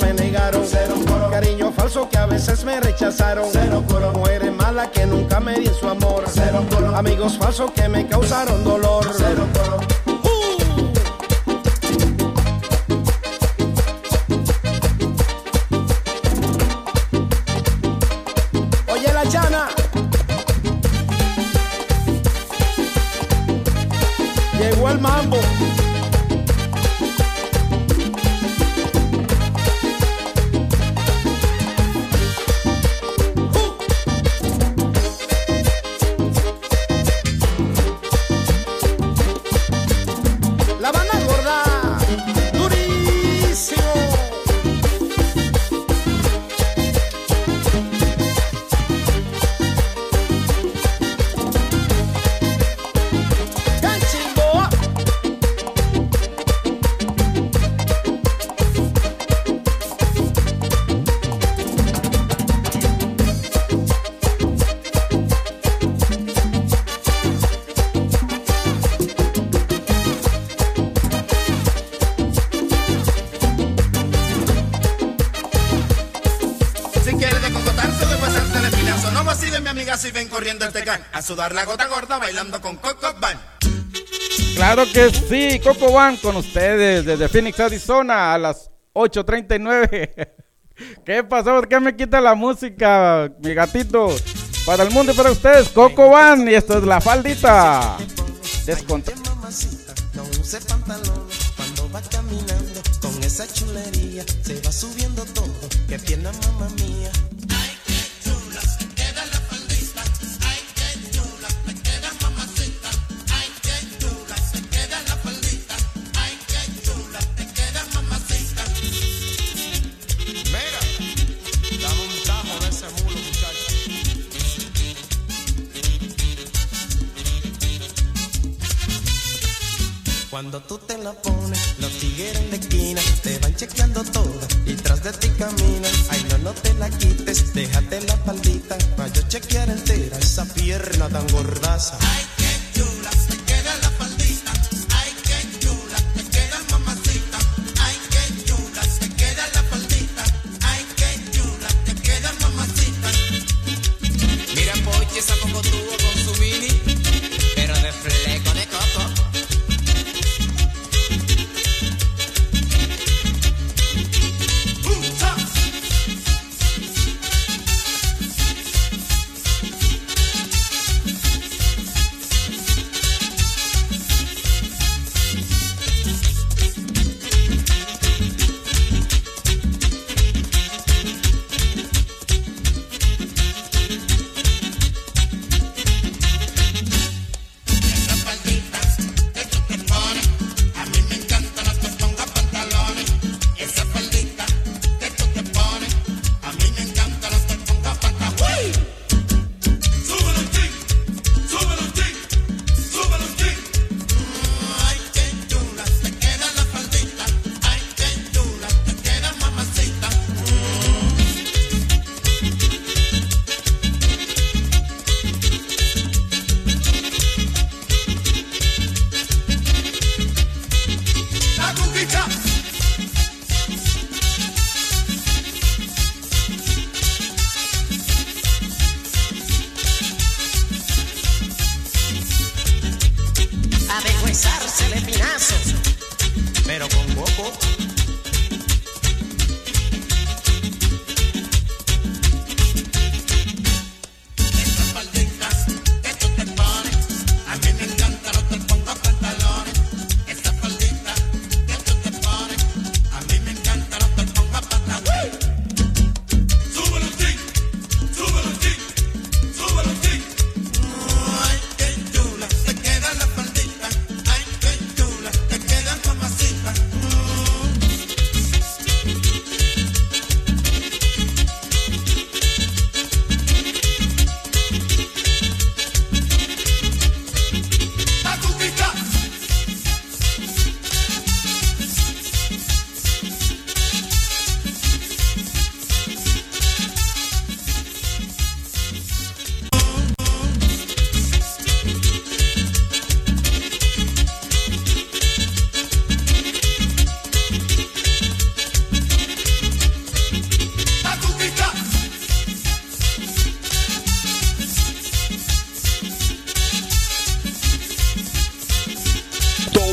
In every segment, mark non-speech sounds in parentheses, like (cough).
me negaron. Cero coro, cariño falso que a veces me rechazaron. Cero coro, mujeres mala que nunca me di su amor. Cero coro, amigos falsos que me causaron dolor. Cero coro. Sudar la gota gorda bailando con Coco Van. Claro que sí, Coco Van con ustedes desde Phoenix, Arizona a las 8.39. (laughs) ¿Qué pasó? ¿Por qué me quita la música, mi gatito? Para el mundo y para ustedes, Coco Van y esto es la faldita. Descontra no use pantalón cuando va caminando con esa chulería se va subiendo todo que pierna mamá mía Cuando tú te la pones, los tigres la esquina te van chequeando todo y tras de ti caminan. Ay, no, no te la quites, déjate la paldita para yo chequear entera esa pierna tan gordaza.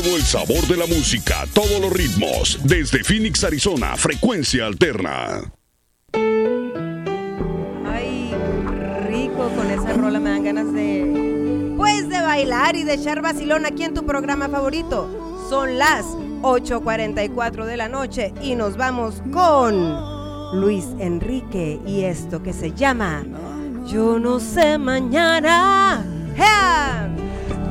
El sabor de la música, todos los ritmos. Desde Phoenix, Arizona, frecuencia alterna. Ay, rico con esa rola me dan ganas de pues de bailar y de echar vacilón aquí en tu programa favorito. Son las 8:44 de la noche y nos vamos con Luis Enrique y esto que se llama Yo no sé mañana.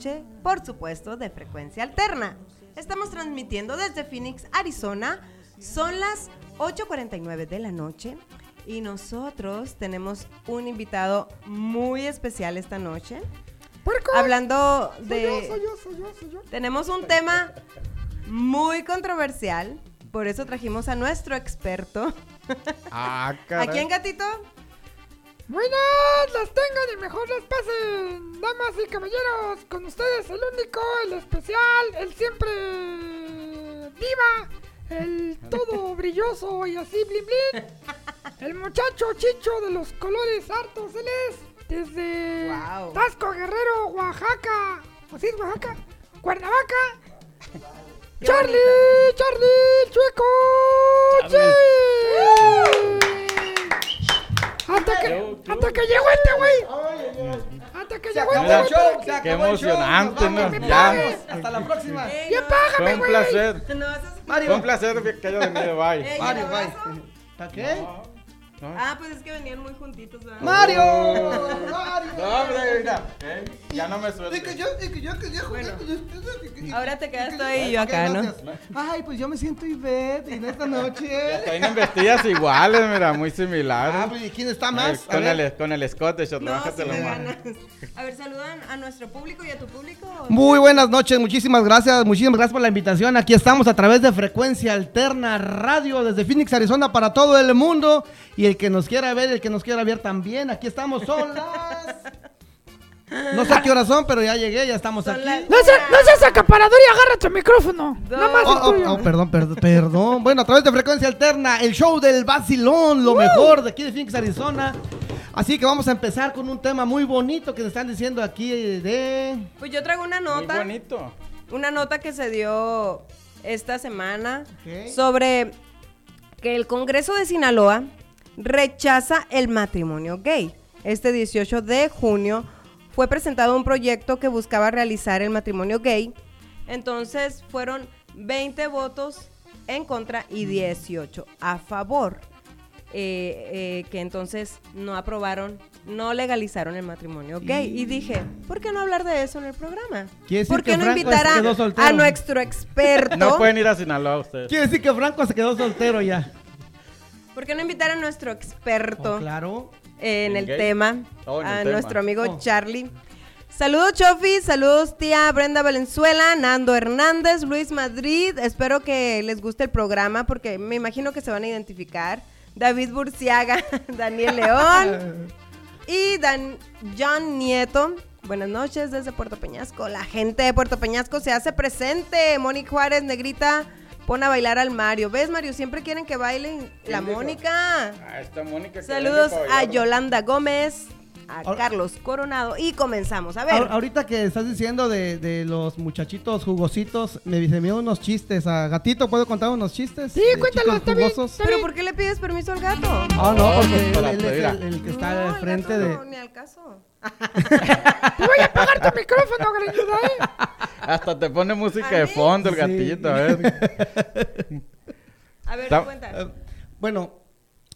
Noche, por supuesto, de frecuencia alterna. Estamos transmitiendo desde Phoenix, Arizona. Son las 8.49 de la noche y nosotros tenemos un invitado muy especial esta noche. Hablando de... Tenemos un tema muy controversial, por eso trajimos a nuestro experto. Ah, ¿A quién, gatito? Buenas, las tengan y mejor las pasen. Damas y caballeros, con ustedes el único, el especial, el siempre viva, el todo (laughs) brilloso y así blin blin. El muchacho chicho de los colores hartos, él es desde Guau. Tasco Guerrero, Oaxaca. ¿Así es Oaxaca? Cuernavaca. Charlie, Charlie, chueco. Sí. Hasta que, hasta que llegó este güey. Hasta que llegó este güey. qué emocionante, ¿no? Ya. Hasta la próxima. Ya págame, Fue un güey. placer. Fue un placer que haya venido, bye. Ey, ¿y Mario, bye. ¿Para qué? Ah, pues es que venían muy juntitos, ¿verdad? Mario. No, hombre, mira. eh, Ya no me Es que sueltes. yo, es que yo, que yo, Bueno. que yo- Ahora te quedas ahí y yo acá, ¿no? gracias. Ay, pues yo me siento Ivette en esta noche. (laughs) Tienen vestidas iguales, mira, muy Ah, similares. pues, ¿y quién está más? Con, el, con el escote, shot, No, más. ganas. A ver, saludan a nuestro público y a tu público. Muy buenas noches, muchísimas gracias, muchísimas gracias por la invitación. Aquí estamos a través de Frecuencia Alterna Radio desde Phoenix, Arizona para todo el mundo. Y el que nos quiera ver, el que nos quiera ver también, aquí estamos solas. (laughs) No sé a qué horas son, pero ya llegué, ya estamos Son aquí. las- No, se- no seas acaparador y agarra tu micrófono. Nada más Oh, el oh, tuyo. oh, perdón, perdón, perdón. Bueno, a través de Frecuencia Alterna, el show del vacilón, lo mejor de aquí de Phoenix, Arizona. Así que vamos a empezar con un tema muy bonito que nos están diciendo aquí de... Pues yo traigo una Muy nota. bonito. Una nota que se dio esta semana sobre que el Congreso de Sinaloa rechaza el matrimonio gay. Este 18 de junio fue presentado un proyecto que buscaba realizar el matrimonio gay. Entonces fueron 20 votos en contra y 18 a favor. eh, eh, que entonces no aprobaron, no legalizaron el matrimonio gay. Y dije, ¿por qué no hablar de eso en el programa? ¿Por que qué no Franco invitar a, a nuestro (laughs) experto? No pueden ir a Sinaloa ustedes. Quiere decir que Franco se quedó soltero ya. ¿Por qué no invitar a nuestro experto Oh, claro. en ¿En el gay? tema? Oh, en el a tema. nuestro amigo Oh. Charlie. Saludos Chofi, saludos tía Brenda Valenzuela, Nando Hernández, Luis Madrid. Espero que les guste el programa porque me imagino que se van a identificar. David Burciaga, (laughs) Daniel León (laughs) y Dan John Nieto. Buenas noches desde Puerto Peñasco. La gente de Puerto Peñasco se hace presente. Mónica Juárez, negrita, pon a bailar al Mario. ¿Ves, Mario? Siempre quieren que bailen la dijo? Mónica. Ah, esta Mónica. que Saludos a. Yolanda Gómez, a Ahora- Carlos Coronado y comenzamos. A ver, Ahor- ahorita que estás diciendo de, de los muchachitos jugositos, me dio unos chistes. A Gatito, ¿puedo contar unos chistes? Sí, de cuéntalo, chicos está bien, jugosos? está ¿pero por qué le pides permiso al gato? Ah, no, No, porque pues, él, es el, el que está No, al el frente gato de... no, ni al caso. Te voy a apagar tu micrófono, greñuda, ¿eh? Hasta te pone música ¿A de fondo el Sí. gatito, a ver. A ver, Ta- cuenta. Eh, bueno,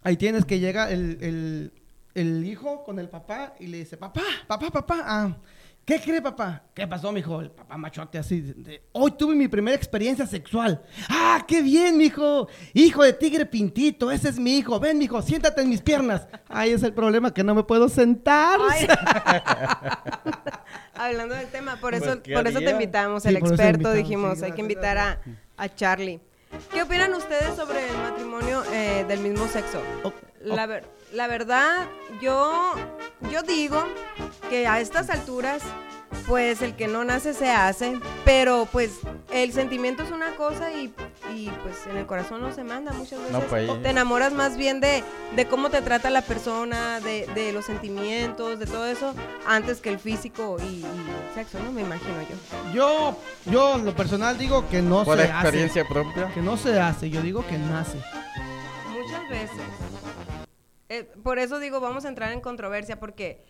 ahí tienes que llega el, el- el hijo con el papá y le dice, papá, papá, papá, ah, ¿qué cree papá? ¿Qué pasó, mijo? El papá machote así, de- de, hoy tuve mi primera experiencia sexual. ¡Ah, qué bien, mijo! Hijo de tigre pintito, ese es mi hijo. Ven, mijo, siéntate en mis piernas. Ahí es el problema, que no me puedo sentar. (laughs) Hablando del tema, por eso, Pues, ¿qué por eso te invitamos, Sí, el experto, dijimos, sí, hay que invitar a, a Charlie. ¿Qué opinan ustedes sobre el matrimonio eh, del mismo sexo? Oh, La, ver- la verdad, yo, yo digo que a estas alturas, pues el que no nace se hace, pero pues el sentimiento es una cosa y, y, pues en el corazón no se manda muchas veces. No, pues, ahí- te enamoras más bien de, de cómo te trata la persona, de, de los sentimientos, de todo eso, antes que el físico y, y el sexo, ¿no? Me imagino yo. Yo, yo en lo personal digo que no Por se experiencia hace. propia. Que no se hace, yo digo que nace. Muchas veces. Eh, por eso digo, vamos a entrar en controversia, porque,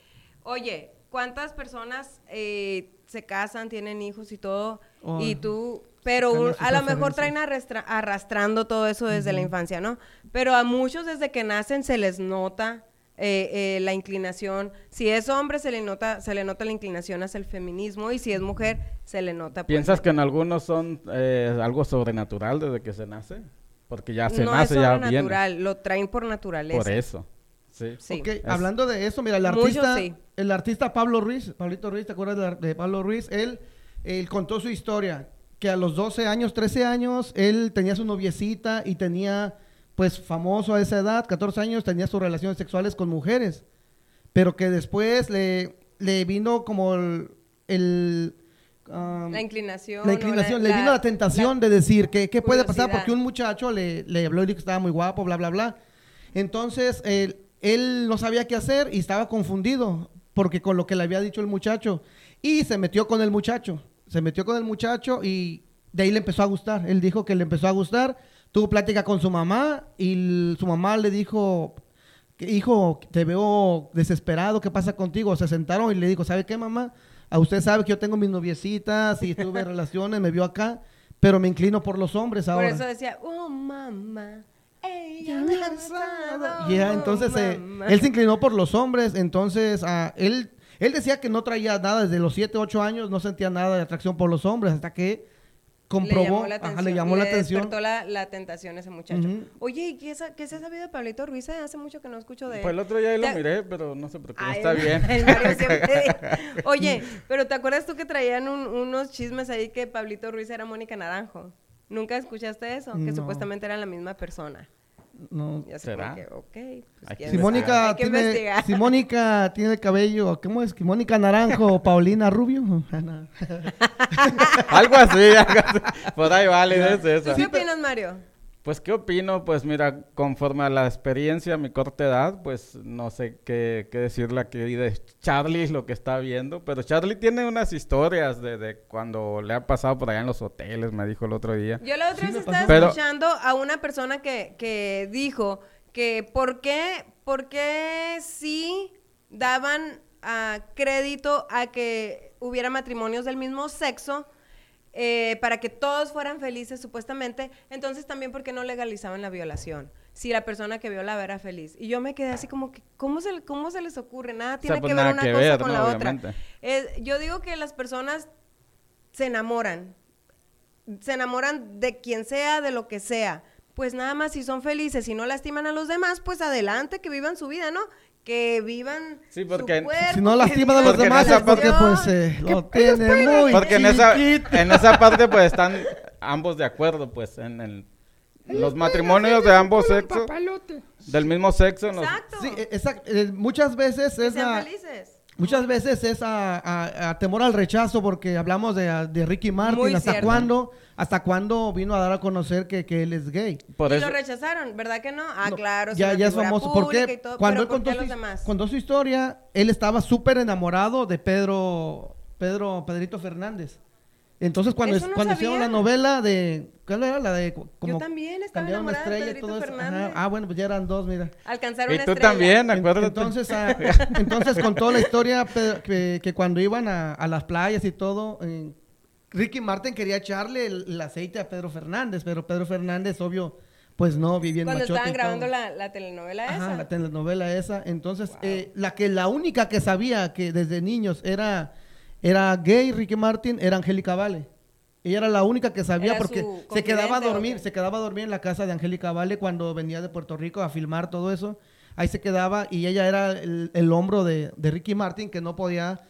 oye, ¿cuántas personas eh, se casan, tienen hijos y todo? Oh, y tú, pero un- a lo mejor traen arrastra- arrastrando todo eso desde la infancia, ¿no? Pero a muchos desde que nacen se les nota eh, eh, la inclinación. Si es hombre, se le nota, se le nota la inclinación hacia el feminismo, y si es mujer, se le nota. pues, ¿Piensas que en algunos son eh, algo sobrenatural desde que se nace? Porque ya se no nace, es ya viene. sobrenatural, lo traen por naturaleza. Por eso. Sí. Sí. Ok, hablando de eso, mira, el Mucho artista, sí. el artista Pablo Ruiz, Pablito Ruiz, ¿te acuerdas de, de Pablo Ruiz? Él, él contó su historia, que a los 12 años, 13 años, él tenía su noviecita y tenía, pues, famoso a esa edad, 14 años, tenía sus relaciones sexuales con mujeres, pero que después le, le vino como el... el, um, La inclinación. la inclinación, le vino la tentación la- de decir que qué puede pasar porque un muchacho le, le habló y dijo que estaba muy guapo, bla, bla, bla. Entonces, él, él no sabía qué hacer y estaba confundido porque con lo que le había dicho el muchacho. Y se metió con el muchacho. Se metió con el muchacho y de ahí le empezó a gustar. Él dijo que le empezó a gustar. Tuvo plática con su mamá y su mamá le dijo, que, hijo, te veo desesperado, ¿qué pasa contigo? Se sentaron y le dijo, ¿sabe qué, mamá? A usted sabe que yo tengo mis noviecitas y tuve (laughs) relaciones, me vio acá, pero me inclino por los hombres Por ahora. eso decía, oh, mamá. Ella me ha besado, Ya, entonces eh, mamá". él se inclinó por los hombres, entonces ah, él, él decía que no traía nada, desde los 7, 8 años no sentía nada de atracción por los hombres, hasta que comprobó, le llamó la ajá, atención. le llamó la atención. despertó la, la tentación a ese muchacho. Ujú. Oye, ¿y qué, qué se ha sabido de Pablito Ruiz? Eh, Hace mucho que no escucho de él. Pues el otro día ahí lo Te- miré, pero no sé por qué. Ay, está el- bien. el Mario siempre- (laughs) Oye, pero ¿te acuerdas tú que traían un- unos chismes ahí que Pablito Ruiz era Mónica Naranjo? ¿Nunca escuchaste eso? Que No. supuestamente eran la misma persona. No. Ya ¿Será? por qué, ok. pues, que Si. Mónica, que tiene, investigar. si Mónica (laughs) tiene el cabello, ¿cómo es? ¿Que Mónica Naranjo o Paulina Rubio? (laughs) Ah, algo así, (laughs) algo así. Por ahí vale, es ¿Tú eso. qué opinas, Mario? Pues, ¿qué opino? Pues, mira, conforme a la experiencia, a mi corta edad, pues, no sé qué, qué decirle aquí de Charlie, lo que está viendo. Pero Charlie tiene unas historias de, de cuando le ha pasado por allá en los hoteles, me dijo el otro día. Yo la otra Sí, vez estaba. Pero- escuchando a una persona que, que dijo que por qué, por qué sí daban ah, crédito a que hubiera matrimonios del mismo sexo eh, para que todos fueran felices supuestamente, entonces también por qué no legalizaban la violación. Si la persona que violaba era feliz. Y yo me quedé así como que, ¿cómo se, cómo se les ocurre? Nada tiene pues que ver una que cosa ver, con ¿no? la Obviamente. otra. Eh, yo digo que las personas se enamoran, se enamoran de quien sea, de lo que sea. Pues nada más si son felices y no lastiman a los demás, pues adelante, que vivan su vida, ¿no? Que vivan Sí, porque su cuerpo, Si no lastiman a los demás es porque pues eh, lo tiene muy Porque en esa, en esa parte, pues, están ambos de acuerdo, pues, en el- los matrimonios de ambos sexos, papalote. del mismo sexo. los- Exacto. Sí, e- exacto. Eh, muchas veces que es sean felices. Muchas veces es a, a- a temor al rechazo porque hablamos de, de Ricky Martin. Muy ¿Hasta cierto. cuándo, ¿Hasta cuándo vino a dar a conocer que, que él es gay? por y eso, lo rechazaron, ¿verdad que no? Ah, No, claro, ya, ya es famoso. ¿Por qué? todo, Cuando él ¿por contó qué su, los demás? contó su historia, él estaba súper enamorado de Pedro, Pedro, Pedrito Fernández. Entonces cuando, es- no cuando hicieron la novela de... ¿Cuál era la de...? Como también estaba cambiar una enamorada de estrella y Pedrito todo eso? Ajá. Fernández. Ah, bueno, pues ya eran dos, mira. Alcanzar y una tú estrella. también, En- acuérdate. Entonces, (laughs) ah, entonces contó la historia que, que cuando iban a, a las playas y todo, eh, Ricky Martin quería echarle el, el aceite a Pedro Fernández, pero Pedro Fernández, obvio, pues no, vivía en Cuando estaban y grabando la, la telenovela Ajá, esa. la telenovela esa. Entonces, eh, la que la única que sabía que desde niños era, era gay, Ricky Martin, era Angélica Vale. Ella era la única que sabía Era porque se quedaba a confidente, ¿o dormir, qué? se quedaba a dormir en la casa de Angélica Vale cuando venía de Puerto Rico a filmar todo eso. Ahí se quedaba y ella era el, el hombro de, de Ricky Martin que no podía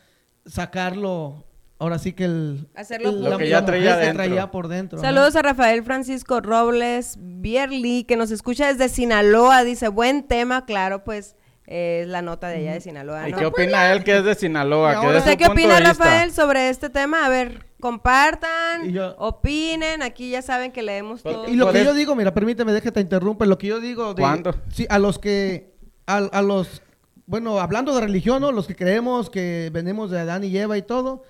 sacarlo. Ahora sí que el Hacerlo el-. Lo que ya traía que traía por dentro. Saludos a Rafael Francisco Robles Bierli, que nos escucha desde Sinaloa. Dice, buen tema, claro, pues es la nota de allá de Sinaloa. ¿Y ¿no? qué opina él que es de Sinaloa? Su ¿Usted qué opina? Rafael, sobre este tema? A ver, compartan, yo- opinen. Aquí ya saben que leemos todo. Y lo que yo digo, mira, permíteme, déjate te interrumpe. Lo que yo digo de. ¿Cuándo? Sí, a los que. A, a los. Bueno, hablando de religión, ¿no? Los que creemos que venimos de Adán y Eva y todo.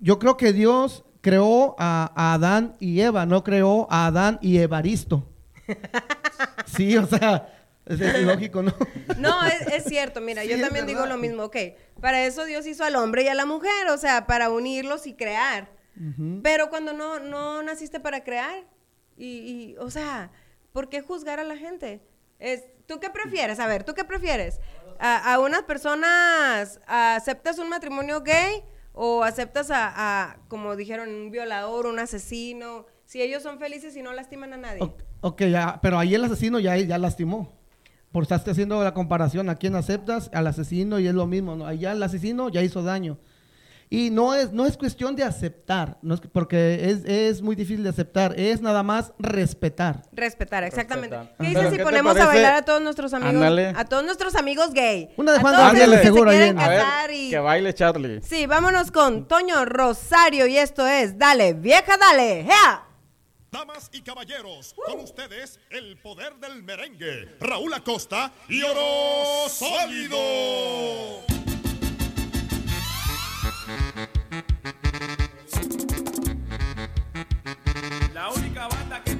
yo creo que Dios creó a, a Adán y Eva, no creó a Adán y Evaristo. (laughs) sí, o sea, es, es lógico, ¿no? (laughs) No, es, es cierto, mira, Sí, yo también digo lo mismo, ok, para eso Dios hizo al hombre y a la mujer, o sea, para unirlos y crear. Pero cuando no, no naciste para crear, y, y, o sea, ¿por qué juzgar a la gente? Es, ¿Tú qué prefieres? A ver, ¿tú qué prefieres? ¿A, a unas personas aceptas un matrimonio gay o aceptas a, a, como dijeron, un violador, un asesino? Si ellos son felices y no lastiman a nadie. Ok, ya, pero ahí el asesino ya, ya lastimó por estás haciendo la comparación a quién aceptas, al asesino, y es lo mismo, ¿no? allá el asesino ya hizo daño. Y no es, no es cuestión de aceptar, no es, porque es, es, muy difícil de aceptar, es nada más respetar. Respetar, exactamente. Respetar. ¿Qué dices si ¿qué ponemos a bailar a todos nuestros amigos? A todos nuestros amigos gay. Una de Juan Ándale, seguro. Que, se a ver, y... que baile Charlie. Sí, vámonos con Toño Rosario y esto es Dale, vieja, dale. ¡Ea! Damas y caballeros, con ustedes el poder del merengue, Raúl Acosta y Oro Sólido. La única banda que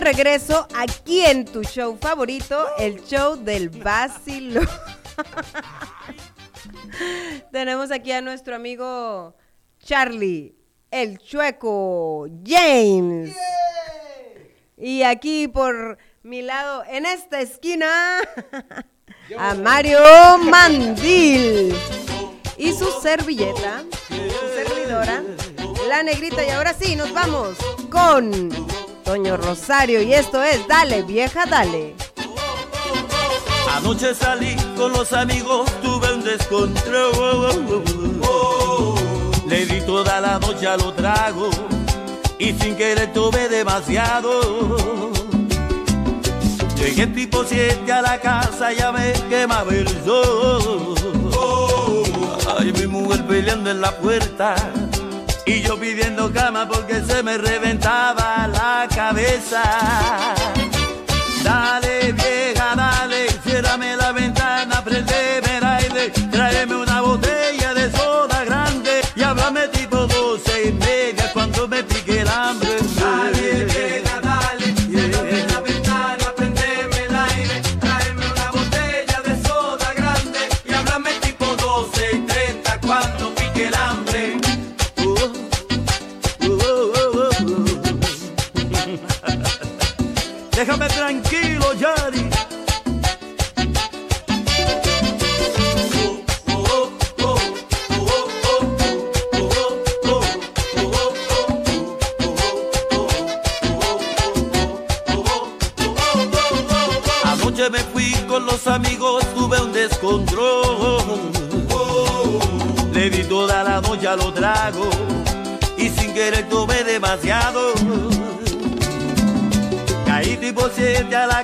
regreso aquí en tu show favorito, el show del vacilo. (laughs) Tenemos aquí a nuestro amigo Charlie, el chueco James. Y aquí por mi lado, en esta esquina, a Mario Mandil. Y su servilleta, su servidora, la negrita. Y ahora sí, nos vamos con Toño Rosario. Y esto es Dale, vieja, dale. Anoche salí con los amigos, tuve un descontrol. Le di toda la noche a lo trago y sin querer tuve demasiado. Llegué tipo 7 a la casa, ya me quemaba el sol. Ay, mi mujer peleando en la puerta pidiendo cama porque se me reventaba la cabeza.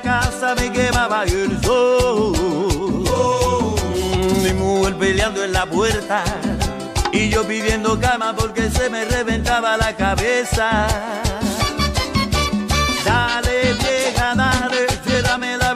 Casa, me quemaba el sol. Mi mujer peleando en la puerta y yo pidiendo cama porque se me reventaba la cabeza. Dale, vieja, dale, ciérrame la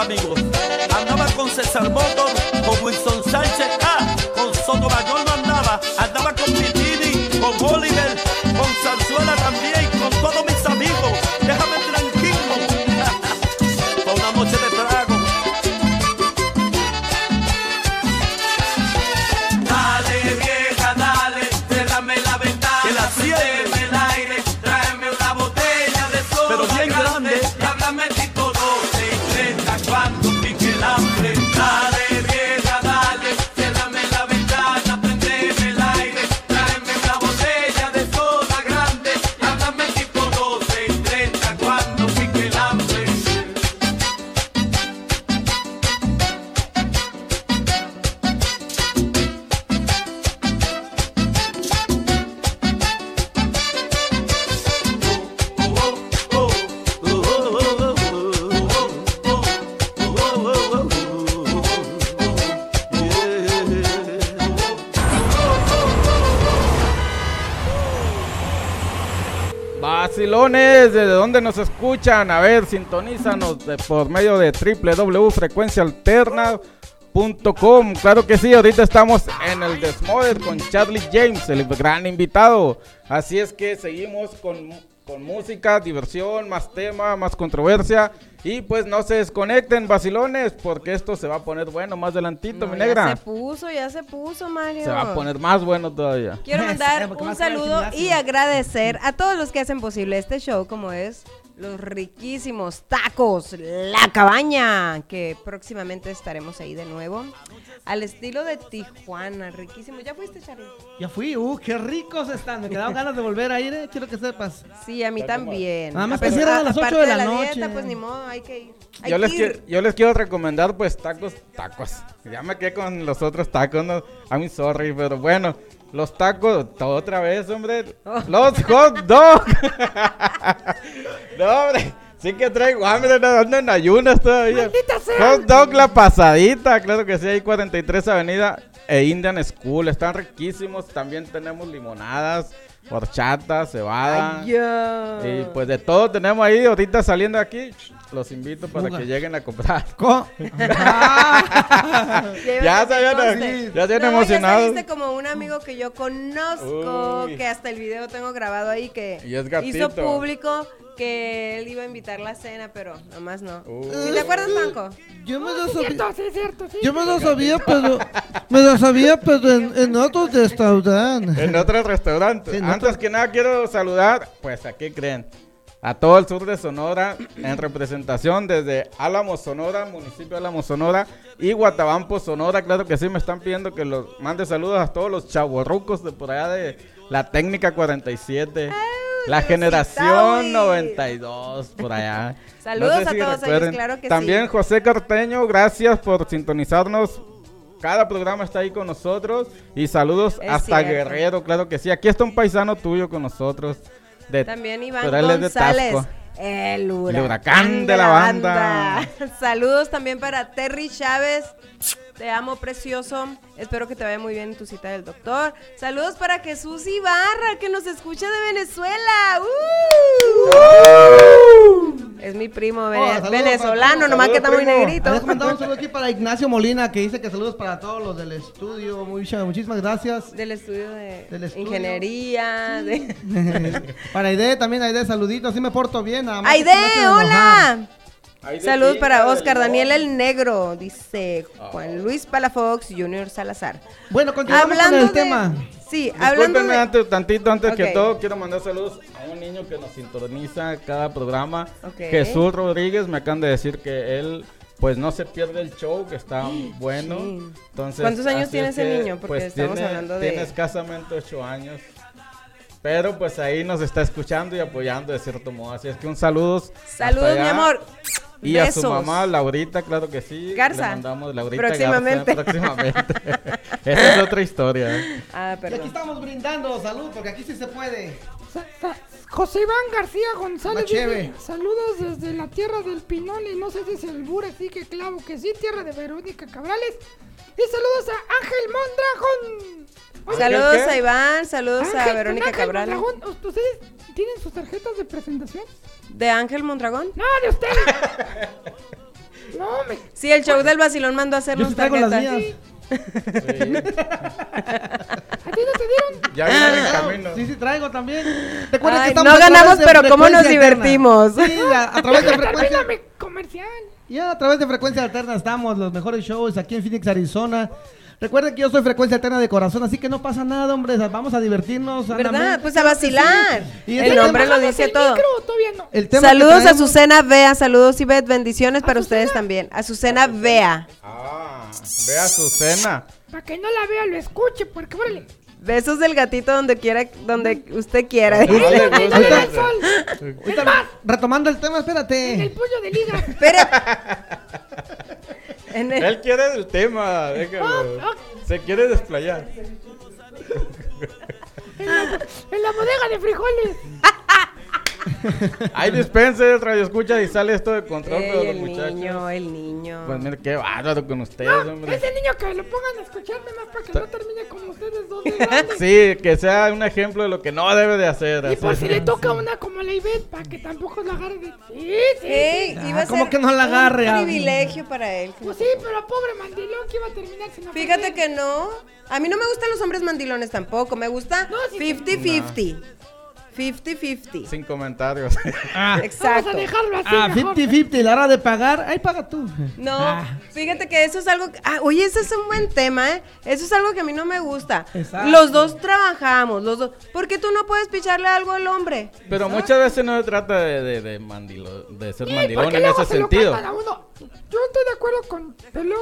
amigos. Andaba con César Motor, con Wilson Sánchez, ah, con Sotomayor no andaba. Andaba con nos escuchan? A ver, sintonízanos de- por medio de www.frecuencialterna.com. Claro que sí, ahorita estamos en el Desmoded con Charlie James, el gran invitado. Así es que seguimos con, con música, diversión, más tema, más controversia. Y pues no se desconecten, vacilones, porque esto se va a poner bueno más adelantito, No, mi ya negra. se puso, ya se puso, Mario. Se va a poner más bueno todavía. Quiero (laughs) mandar un saludo y agradecer a todos los que hacen posible este show, como es los riquísimos tacos La Cabaña, que próximamente estaremos ahí de nuevo. Al estilo de Tijuana, riquísimo. ¿Ya fuiste, Charlie? Ya fui, uh, qué ricos están. Me quedaban ganas de volver a ir, eh. quiero que sepas. Sí, a mí también. Nada más que cierran a las ocho aparte de la dieta, noche. pues ni modo, hay que ir. Hay Yo que les, ir. qui- yo les quiero recomendar pues tacos, tacos. Ya me quedé con los otros tacos, no, I'm sorry, pero bueno, los tacos, otra vez, hombre, Oh. los hot dogs. (laughs) no, hombre, Sí que traigo hambre, no ando en ayunas todavía. Maldita sea. Hot dog la pasadita, claro que sí, hay 43 Avenida e Indian School, están riquísimos. También tenemos limonadas, horchata, cebada. Ay, ya. Y pues de todo tenemos ahí, ahorita saliendo de aquí, los invito para Fuga. que lleguen a comprar. (laughs) Co- (laughs) Llévate ya se habían, ya se No, emocionado. Ya como un amigo que yo conozco, Uy. que hasta el video tengo grabado ahí, que Y es gatito. hizo público que él iba a invitar la cena, pero nomás no. Uy. ¿Sí ¿Te acuerdas, Banco? Yo me lo sabía, cierto, sí, cierto, sí. yo me lo sabía, pero me lo sabía, pero en, en otros restaurantes. En otros restaurantes. Sí, en Antes que nada quiero saludar, pues a qué creen, a todo el sur de Sonora en representación desde Álamo Sonora, municipio de Álamo Sonora y Guatabampo Sonora. Claro que sí, me están pidiendo que los mande saludos a todos los chavorrucos de por allá de la técnica 47. La generación Rositaui. 92 por allá. (laughs) Saludos sé a todos ellos, claro que También sí. José Carteño, gracias por sintonizarnos. Cada programa está ahí con nosotros. Y saludos Es hasta cierto. Guerrero, claro que sí. Aquí está un paisano tuyo con nosotros. De, También Iván de González. Tasco. El huracán, El huracán de la banda. (laughs) Saludos también para Terry Chávez. Te amo, precioso. Espero que te vaya muy bien en tu cita del doctor. Saludos para Jesús Ibarra, que nos escucha de Venezuela. ¡Uh! Es mi primo vene- Oh, saludos venezolano, nomás que está muy negrito. Les mandamos un saludo aquí para Ignacio Molina, que dice que saludos para todos los del estudio. Muchas, muchísimas gracias. Del estudio de Del estudio. ingeniería. De... (laughs) para Aide también, Aide, saluditos. Así me porto bien. ¡Aide, hacen enojar. Tinga, para Oscar. Daniel el Negro, dice Juan Luis Palafox Junior Salazar. Bueno, continuamos Hablando con el de- tema. Sí, hablando de... antes, tantito antes que todo, quiero mandar saludos a un niño que nos sintoniza cada programa. Jesús Rodríguez, me acaban de decir que él pues no se pierde el show, que está bueno. Sí. Entonces, ¿Cuántos años tiene es ese niño? Porque pues, estamos tiene, hablando de- Tiene escasamente ocho años. Pero pues ahí nos está escuchando y apoyando de cierto modo. Así es que un saludos. hasta Saludos, mi amor. Y a su mamá, Laurita, claro que sí. Garza. Le mandamos Laurita Próximamente. Garza, próximamente. (laughs) Esa es otra historia. ¿eh? Ah, Y aquí perdón. estamos brindando salud, porque aquí sí se puede. José Iván García González dice, saludos desde la tierra del Pinol y no sé si es el Bure, sí que clavo que sí, tierra de Verónica Cabrales. Y saludos a Ángel Mondragón. Oye, Saludos ¿qué? a Iván, saludos a Ángel, Verónica Ángel Cabral. Mondragón, ¿Ustedes tienen sus tarjetas de presentación? ¿De Ángel Mondragón? No, de ustedes. (laughs) no, me... Sí, el show del vacilón mandó a Yo hacernos sí las tarjetas. mías. (laughs) ¿A ti no te dieron? Ya viene en camino. Sí, sí, traigo también. Recuerda Ay, que estamos no a ganamos, pero ¿cómo nos frecuencia alterna. divertimos? Sí, a, a través de (laughs) frecuencia. Comercial. Ya a través de frecuencia alterna estamos, los mejores shows aquí en Phoenix, Arizona. Recuerden que yo soy frecuencia alterna de corazón, así que no pasa nada, hombre. Vamos a divertirnos. ¿Verdad? Pues a sí. vacilar. Y El ese nombre tema- lo dice el todo. micro o todavía no? el tema que Saludos a Azucena Bea, saludos Ivette, bendiciones para ustedes también. Azucena Bea. Ah, ve a su cena. Para que no la vea, lo escuche, porque órale. Besos del gatito donde quiera, donde usted quiera. Da el sol. Ahorita, retomando el tema, En el espérate. puño de liga. Espera. En el- Él quiere el tema, déjalo. Ah, Se quiere desplayar. En la, en la bodega de frijoles. (laughs) Hay dispense, radio escucha y sale esto de control, Ey, pero los el muchachos. niño, el niño. Pues mira, qué bárbaro con ustedes, hombre. Ese niño que lo pongan a escucharme más para que no termine como ustedes dos de. (laughs) Sí, que sea un ejemplo de lo que no debe de hacer. Y así. por si le toca una como la Ivette, para que tampoco la agarre de... Sí, sí, Ey, sí. iba a Ah, ¿cómo ser que no la agarre, Un privilegio para él. Pues sí, pero pobre mandilón que iba a terminar sin Fíjate ofender. que no. A mí no me gustan los hombres mandilones tampoco. Me gusta No, sí, 50-50. 50-50. Sin comentarios. (laughs) Ah, Exacto. Vamos a dejarlo así ah, mejor. 50-50, la hora de pagar. Ahí paga tú. No, Ah. fíjate que eso es algo. que- ah, oye, ese es un buen tema, ¿eh? Eso es algo que a mí no me gusta. Exacto. Los dos trabajamos, los dos. ¿Por qué tú no puedes picharle algo al hombre? Pero muchas veces no se trata de, de, de, mandilo- de ser mandilón en ese se lo sentido. cantan a uno. Yo estoy de acuerdo con Peló.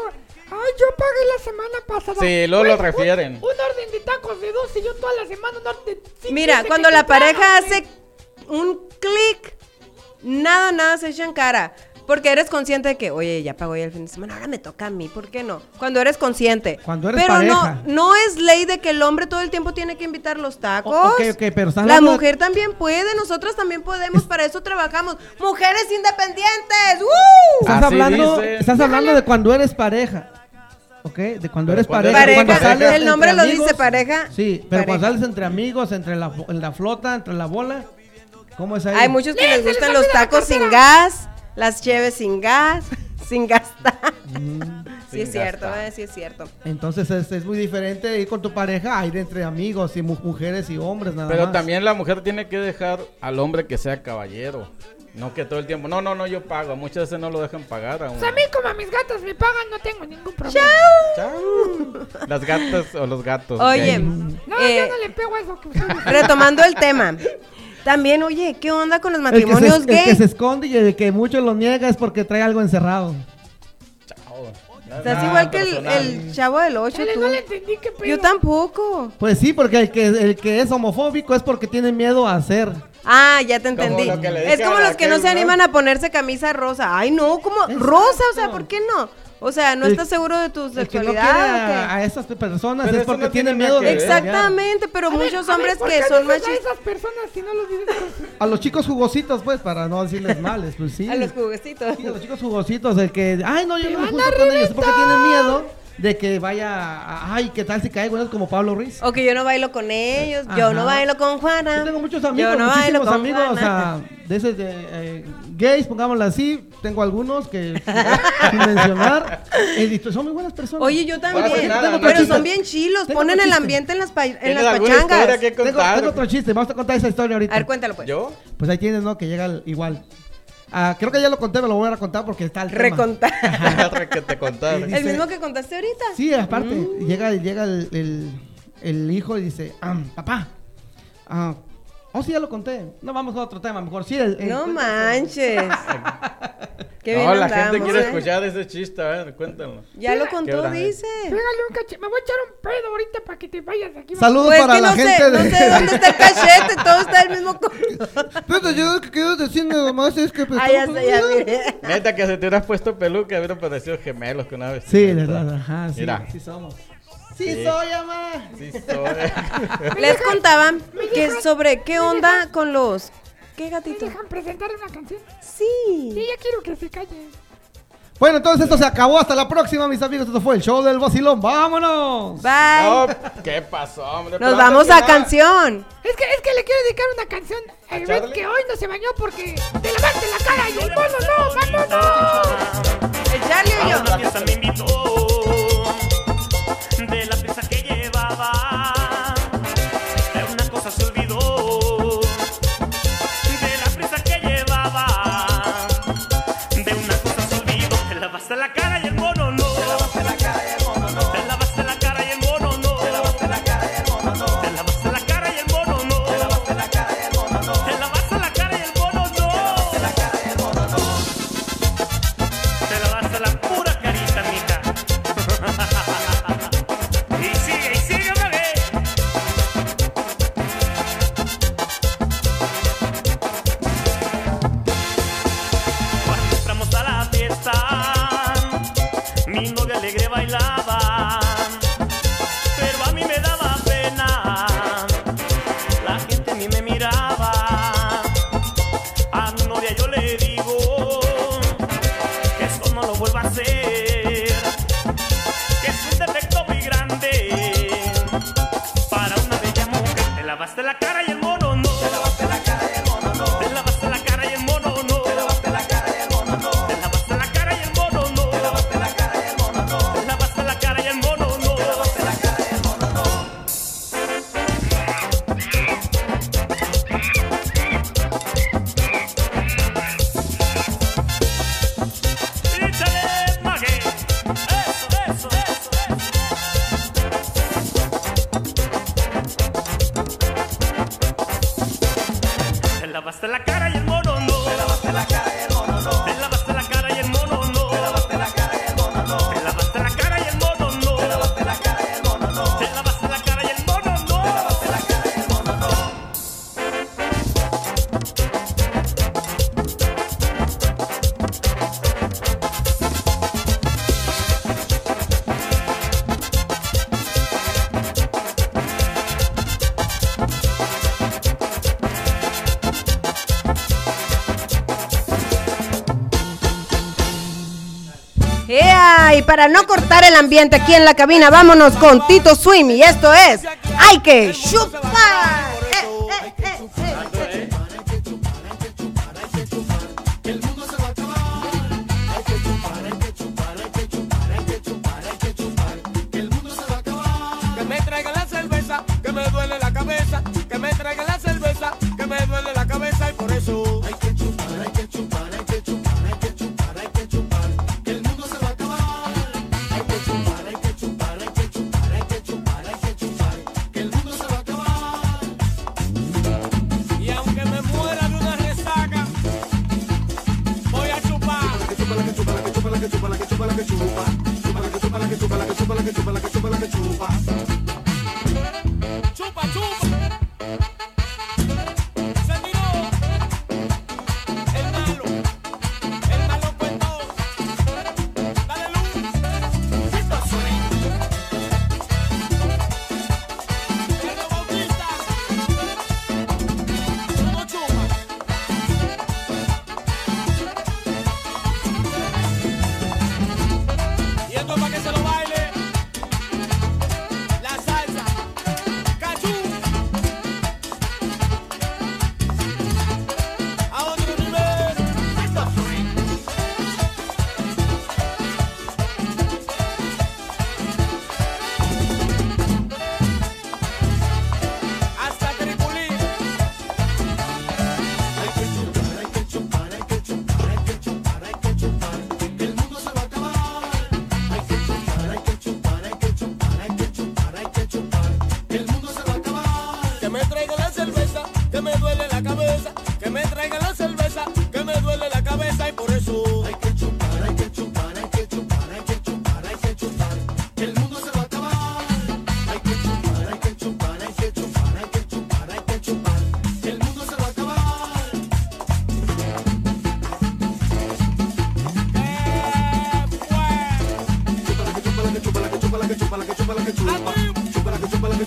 Ay, yo pagué la semana pasada. Sí, luego lo refieren. Un, un orden de tacos de dos y yo toda la semana un orden de cinco Mira, cuando la pareja hace un clic, nada, nada se echa en cara. Porque eres consciente de que, oye, ya pagó ya el fin de semana, ahora me toca a mí, ¿por qué no? Cuando eres consciente. Cuando eres pero pareja. no, no es ley de que el hombre todo el tiempo tiene que invitar los tacos. O- ok, ok, pero están La de- mujer también puede, nosotros también podemos, para eso trabajamos. Mujeres independientes. ¡uh! Estás Así hablando, dice. estás hablando de cuando eres pareja. ¿Ok? De cuando Pero eres cuando pareja. eres cuando Pareja, sales el nombre lo dice pareja. Sí, pero cuando Pareja. sales entre amigos, entre la, en la flota, entre la bola. ¿Cómo es ahí? Hay muchos que Sí, les gustan los tacos sin gas, las cheves sin gas, (laughs) sin gastar. sí Sin es cierto, eh, sí es cierto. Entonces es, es muy diferente ir con tu pareja a ir entre amigos y mu- mujeres y hombres nada Pero más. también la mujer tiene que dejar al hombre que sea caballero. No que todo el tiempo, no, no, no, yo pago. Muchas veces no lo dejan pagar a uno. Pues a mí como a mis gatas me pagan, no tengo ningún problema. Chao. Las gatas o los gatos. Oye, gay. No, eh, yo no le pego a eso que (laughs) retomando el tema. También, oye, ¿qué onda con los el que, se, matrimonios el que gay? se esconde y el que mucho lo niega es porque trae algo encerrado. Chao. Estás Nada igual que el, el chavo del 8, Chale, tú. no le entendí qué pedo. Yo tampoco. Pues sí, porque el que, el que es homofóbico es porque tiene miedo a hacer. Ah, ya te Como entendí. lo que le Es como los que no se animan a ponerse camisa rosa. Ay, no, como rosa, o sea, ¿por qué no? O sea, ¿no El- estás seguro de tu El que no quiere sexualidad? o qué? a, a esas personas Pero es porque no tiene tiene miedo de. Exactamente, pero A muchos ver, hombres ¿por que son dices a machistas. esas personas si no los dices A los chicos jugositos, pues, para no decirles males, pues sí. A los juguecitos. Sí, a los chicos jugositos, el que, ay, no, yo ¡Te no me junto con ellos, porque tienen miedo de que vaya, a- ay, ¿qué tal si cae? Bueno, es como Pablo Ruiz. O que yo no bailo con ellos, yo Ajá. no bailo con Juana. Yo tengo muchos amigos, yo no bailo muchísimos con amigos, o Juana. sea, de esos de, eh, gays, pongámoslo así, tengo algunos que, (laughs) sin mencionar, eh, y son muy buenas personas. Oye, yo también. Bueno, pues nada, no, pero son bien chilos, Tengo ponen el ambiente en las, pa- en ¿Tienes las pachangas. tengo, tengo otro chiste, vamos a contar esa historia ahorita. A ver, cuéntalo pues. ¿Yo? Pues ahí tienes, ¿no? Que llega el- igual. Ah, creo que ya lo conté, me lo voy a contar porque está el tema. Recontar. (laughs) Otra que te contaron. Dice- el mismo que contaste ahorita. Sí, aparte, Mm. llega, llega el, el- el hijo y dice, ah, papá, ah, oh sí, ya lo conté. No, vamos a otro tema, mejor. Sí, el, el- No manches. (laughs) Qué bien no, la andamos, gente quiere ¿eh? escuchar ese chiste, a ver, cuéntalo. Ya lo contó, dice. Pégale un cachete. Me voy a echar un pedo ahorita para que te vayas de aquí. Saludos Pues para la no gente sé, de... no sé dónde está el cachete, todo está el mismo. co- (laughs) Pero yo lo que quiero decir nada más es que... pues, Ah, ya sé, ya mire. Neta, que si te hubieras puesto peluca, hubieran parecido gemelos que una vez. Sí, de verdad, ajá, sí, Mira. sí somos. Sí, Sí. soy, mamá. Sí, soy. (laughs) Les contaba que sobre qué onda con los. ¿Qué ¿Me gatito? dejan presentar una canción? Sí. Sí, ya quiero que se callen. Bueno, entonces esto se acabó. Hasta la próxima, mis amigos. Esto fue el show del vacilón. ¡Vámonos! Bye. No, ¿Qué pasó, hombre? Nos Pero vamos a canción. Es que, es que le quiero dedicar una canción al Charlie. Red que hoy no se bañó porque te lavaste la cara y el mono no, vámonos. El Charlie o A yo. cosas se. para no cortar el ambiente aquí en la cabina, vámonos con Tito Swim y esto es Hay que chupar.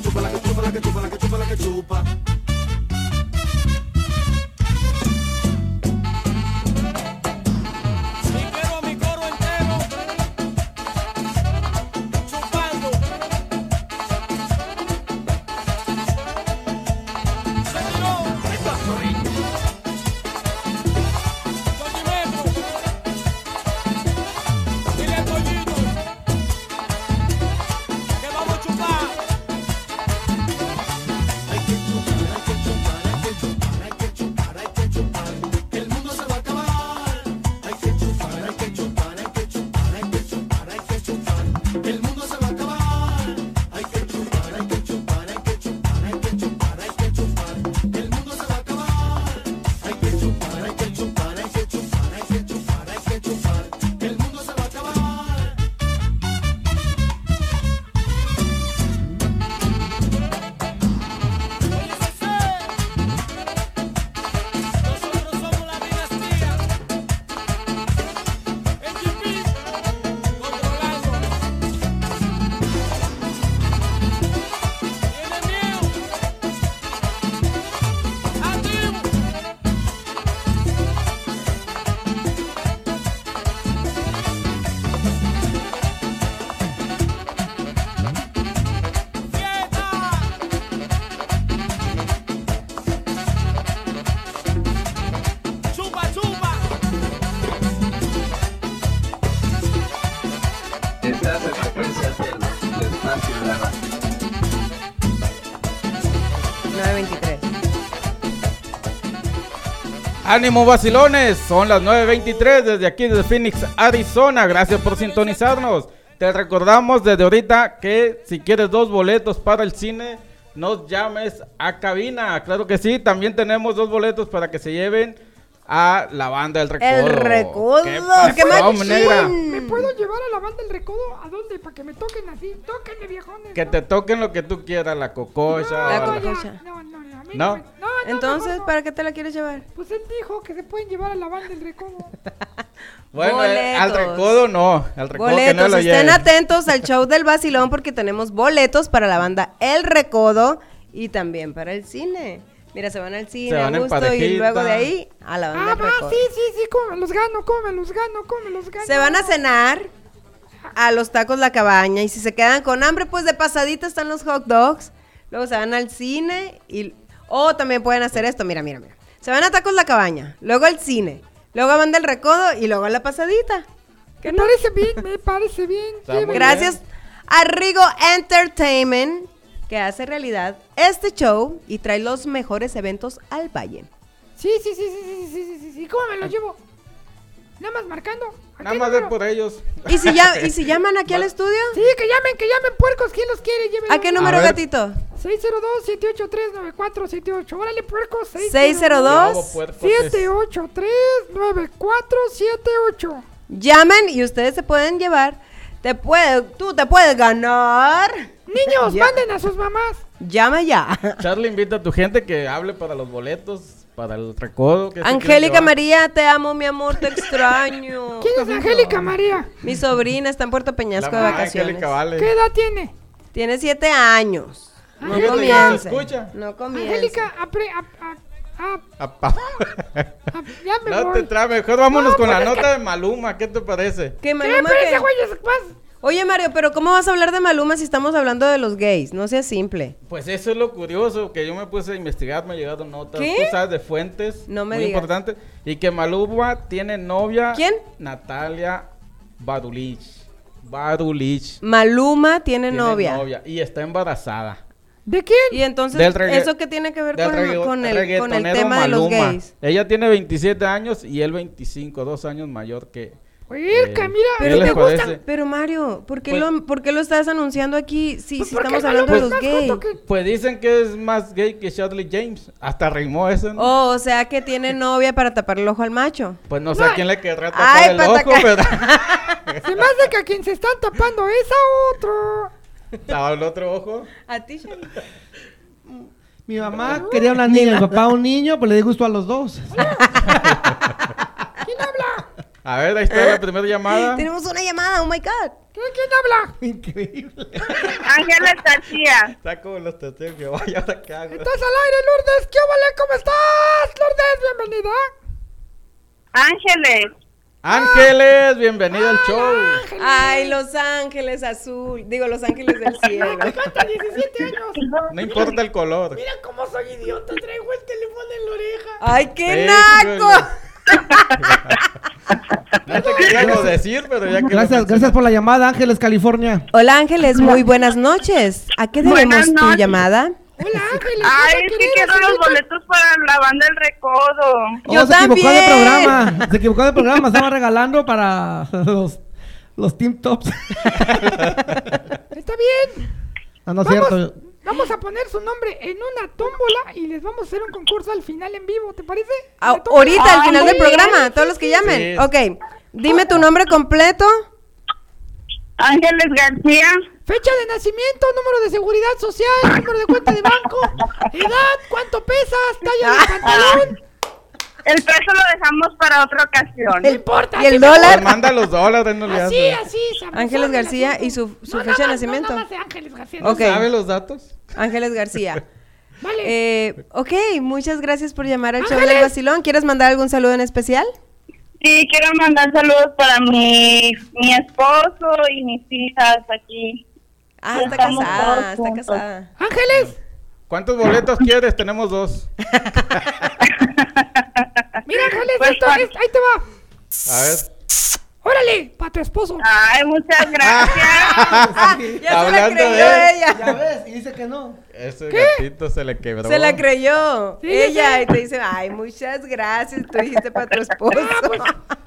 chupa, la que chupa, la que chupa, la que chupa, la que chupa. Ánimo vacilones, son las 9.23 desde aquí desde Phoenix, Arizona. Gracias por sintonizarnos. Te recordamos desde ahorita que si quieres dos boletos para el cine, nos llames a cabina. Claro que sí, también tenemos dos boletos para que se lleven a la banda del recodo. El recodo, qué, ¿Qué ¿Me puedo llevar a la banda del recodo? ¿A dónde? Para que me toquen así, tóquenme viejones. Que te toquen lo que tú quieras, la cococha. No, la cococha. No, no, no, a mí ¿No? Me... no Entonces, ¿para qué te la quieres llevar? Pues él dijo que se pueden llevar a la banda del recodo. (laughs) Bueno, eh, boletos. al recodo no, al recodo boletos. no lo Estén atentos al (laughs) show del vacilón porque tenemos boletos para la banda El Recodo y también para el cine. Mira, se van al cine a gusto y luego de ahí a la banda. Ah, va, sí, sí, sí, cómo los gano, cómo los gano, cómo los gano. Se van a cenar a los tacos La Cabaña y si se quedan con hambre, pues de pasadita están los hot dogs. Luego se van al cine y o oh, también pueden hacer esto, mira, mira, mira. Se van a tacos La Cabaña, luego al cine, luego a banda El Recodo y luego a la pasadita. ¿Qué me parece bien, me parece bien. Gracias bien. Entertainment que hace realidad este show y trae los mejores eventos al valle. Sí, sí, sí, sí, sí, sí, sí, sí, ¿Cómo me lo llevo? Nada más marcando. Nada más de por ellos. ¿Y si, (laughs) llaman aquí al estudio? Sí, que llamen, que llamen, puercos. ¿Quién los quiere? ¿A qué número, A gatito? 602-783-9478. Órale, puercos. 602-783-9478. Llamen y ustedes se pueden llevar te puede, tú te puedes ganar. Niños, (laughs) Ya. manden a sus mamás. Llama ya. Charlie invita a tu gente que hable para los boletos, para el recodo. que Angélica. María, te amo, mi amor, te extraño. (laughs) ¿Quién es Angélica María? Mi sobrina está en Puerto Peñasco La de vacaciones. Angélica Vale. ¿Qué edad tiene? Tiene siete años. No comience. No comience. Angélica, apre, ap- ap- ap- Ah, ya me (laughs) no voy. te trae, mejor vámonos No, con la nota de Maluma, ¿qué te parece? ¿Qué. Maluma, qué? ese güey. Oye, Mario, pero ¿cómo vas a hablar de Maluma si estamos hablando de los gays? No seas simple. Pues eso es lo curioso, que yo me puse a investigar, me llegaron notas, ¿Qué? tú sabes, de fuentes No me muy digas. importantes, y que Maluma tiene novia. ¿Quién? Natalia Barulich. Barulich. Maluma tiene, Tiene novia. Y está embarazada. ¿De quién? Y entonces, Del regga- ¿eso qué tiene que ver del con, regga- con el, con el reggaetonero tema de los gays? Ella tiene 27 años y él 25, dos años mayor que... Puerca, Eh, mira. ¿qué Pero te gusta. Pero Mario, ¿por qué, Pues- lo, ¿por qué lo estás anunciando aquí si, Pues si estamos hablando de los gays? que- Pues dicen que es más gay que Charlie James. Hasta rimó eso. ¿no? Oh, o sea que tiene (laughs) novia para tapar el ojo al macho. Pues no sé a quién le querrá tapar Ay, el ojo, pataca. pero... (laughs) Se me hace que a quien se están tapando es a otro. Estaba el otro ojo. A ti. Mi mamá quería una niña, mi papá un niño, pues le di gusto a los dos. ¿Quién habla? A ver, ahí está la primera llamada. Tenemos una llamada, oh my god. ¿Quién, quién habla? Increíble. Ángeles García. Está como los teteos que vaya ahora qué hago. Estás al aire, Lourdes. ¿Qué vale? ¿Cómo estás, Lourdes? Bienvenida. Ángeles. Ángeles, bienvenido al show. Ay, Los Ángeles azul. Digo, Los Ángeles del (laughs) cielo. Canta 17 años. No importa el color. Mira cómo soy idiota. Traigo el teléfono en la oreja. Ay, qué Sí, naco. (laughs) No te queríamos decir, pero ya que Gracias, gracias por la llamada, Ángeles, California. Hola Ángeles, muy buenas noches. ¿A qué Buenas debemos tu noches. llamada? Hola, Ángeles. Ay, ¿vas a es que quiero los boletos para la banda El Recodo. Yo Oh, se equivocó de programa. Se equivocó de programa. Estaba regalando para los, los Team Tops. Está bien. Ah, no es Vamos, cierto. vamos a poner su nombre en una tómbola y les vamos a hacer un concurso al final en vivo, ¿te parece? Ah, ahorita, al final del sí, programa, todos los que llamen. sí. Ok, dime tu nombre completo. Ángeles García. Fecha de nacimiento, número de seguridad social, número de cuenta de banco, edad, cuánto pesas, talla de pantalón. El peso lo dejamos para otra ocasión. No importa. ¿Y el Pues dólar? manda los dólares, no le Así, así. Ángeles el García y su, su No, fecha de no, nacimiento. nada más de Ángeles García. Ok. ¿Sabe los datos? Ángeles García. (laughs) Vale. Eh, ok, muchas gracias por llamar al show del vacilón. ¿Quieres mandar algún saludo en especial? Sí, quiero mandar saludos para mi, mi esposo y mis hijas aquí. Ah, está casada, está juntos. casada. Ángeles, ¿Cuántos boletos quieres? Tenemos dos. (laughs) mira Ángeles, Pues, esto, ¿cuál? es- ahí te va. A ver. Órale, para tu esposo. Ay, muchas gracias. (laughs) Ah, ya se la creyó de- ella. Ya ves, y dice que no. Ese gatito se le quebró. Se la creyó. Sí, ella sí. y te dice, ay, muchas gracias. Tú dijiste para (laughs) tu esposo. Ah, pues,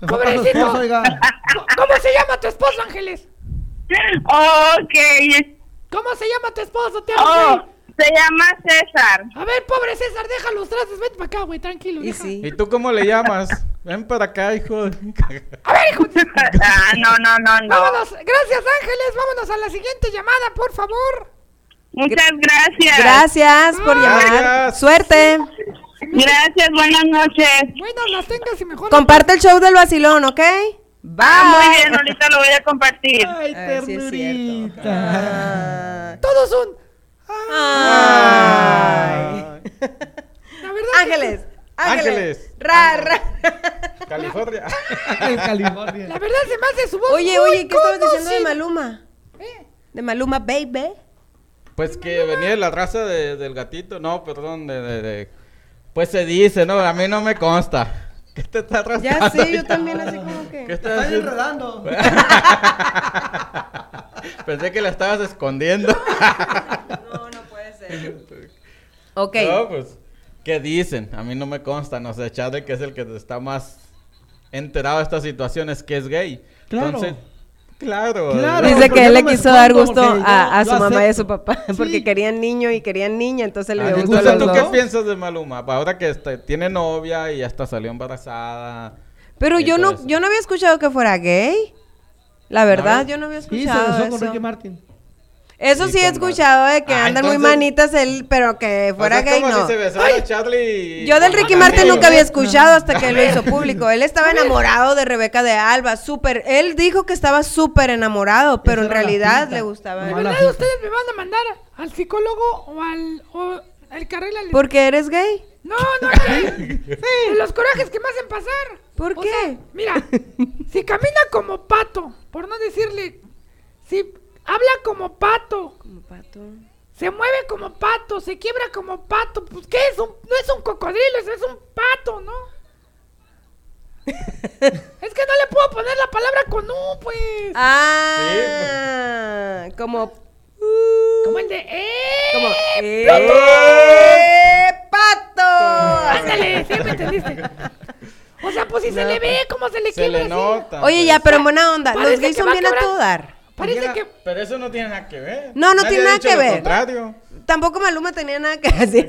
pobrecito. esposo, oiga. ¿Cómo se llama tu esposo, Ángeles? Ok. ¿Cómo se llama tu esposo? Te Oh, amo, se llama César. A ver, pobre César, deja los trastes. Vete para acá, güey, tranquilo. y sí. ¿Y tú cómo le llamas? (laughs) Ven para acá, hijo. de- A ver, hijo. de- (laughs) Ah, no, no, no, no. Vámonos. Gracias, Ángeles. Vámonos a la siguiente llamada, por favor. Muchas gracias. Gracias por llamar. Gracias. Suerte. Gracias, buenas noches. Buenas las tengas y mejor. Comparte el show del vacilón, ¿ok? Bye. Ah, muy bien, ahorita lo voy a compartir. Ay, ternurita. Ah. Todos son. Ay. La verdad. Ángeles. Ángeles. Ángeles. Ra, ra. California. en California. La verdad se me hace su voz Oye, muy oye, ¿qué estabas diciendo de. Maluma? De Maluma, baby. Pues que venía de la raza de- del gatito, no, perdón, de, de- de- Pues se dice, no, a mí no me consta. (laughs) ¿Qué te está rascando? Ya sé, yo también así como que... ¿Qué estás haciendo? enredando. (laughs) Pensé que la estabas escondiendo. (laughs) No, no puede ser. Ok. No, pues, ¿qué dicen? A mí no me consta, no sé, Chadle, que es el que está más enterado de estas situaciones, que es gay. Claro. Entonces, claro. Claro. Dice que él no le quiso dar gusto yo- a, su mamá y a su papá, (laughs) porque Sí. querían niño y querían niña, entonces le Ah, dio gusto a entonces, ¿tú qué piensas de Maluma? Ahora que este, tiene novia y hasta salió embarazada. Pero yo no, eso. yo no había escuchado que fuera gay. La verdad, yo no había Sí, se escuchado besó con eso. Ricky Martin. Eso sí he escuchado de que Ah, andan muy manitas él, pero que fuera O sea, gay como no. si se a Charlie. Yo del Ricky. Martin nunca había escuchado hasta que lo hizo (laughs) público. Él estaba enamorado de Rebeca de Alba, súper. Él dijo que estaba súper enamorado, pero en realidad le gustaba. ¿De Mala verdad ustedes me van a mandar al psicólogo o al o al que arregla el... ¿Porque eres gay? No, no, que- (laughs) de los corajes que me hacen pasar. ¿Por O qué? sea, mira, si camina como pato, por no decirle, si habla como pato, Como pato. se mueve como pato, se quiebra como pato, pues ¿qué es? Un, no es un cocodrilo, es un pato, ¿no? (laughs) es que no le puedo poner la palabra con U, pues. Ah, como. Como el de ¡Eh! Como. ¡Plato! ¡Eh, pato! Ándale, sí me entendiste. O sea, pues si se le ve como se le Se quiebra le así. nota. Oye, pues. ya, pero en buena onda. Parece Los gays son bien a todo dar. Parece que Pero eso no tiene nada que ver. No, no Nadie tiene ha nada dicho que lo ver. contrario. Tampoco Maluma tenía nada que (laughs) decir.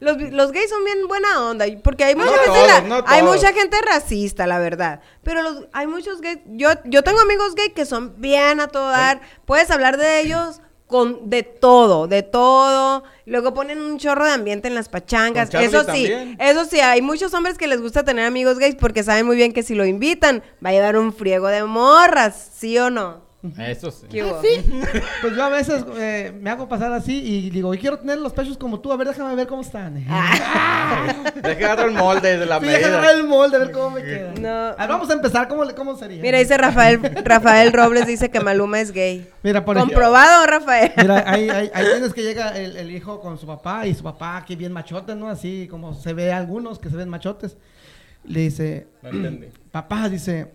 Los, los gays son bien buena onda, porque hay mucha, No gente todos, ra- no hay mucha gente racista, la verdad. Pero los, hay muchos gays, yo, yo tengo amigos gays que son bien a todo dar. Puedes hablar de ellos con de todo, de todo. Luego ponen un chorro de ambiente en las pachangas. Eso sí, también. eso sí, hay muchos hombres que les gusta tener amigos gays porque saben muy bien que si lo invitan va a llevar un friego de morras, ¿sí o no? Eso sí. ¿Qué hubo? (laughs) Pues yo a veces eh, me hago pasar así y digo, y quiero tener los pechos como tú, a ver, déjame ver cómo están. (laughs) Deja agarrar el molde de la Sí, déjame medida. ver el molde, a ver cómo me queda. No. A ver, vamos a empezar, ¿cómo, cómo sería? Mira, dice Rafael, Rafael Robles dice que Maluma es gay. Mira, por ejemplo- Comprobado, Rafael. Mira, (laughs) ahí, ahí, ahí tienes que llega el, el hijo con su papá y su papá aquí bien machote, ¿no? Así como se ve algunos que se ven machotes. Le dice, No entendí. papá, dice,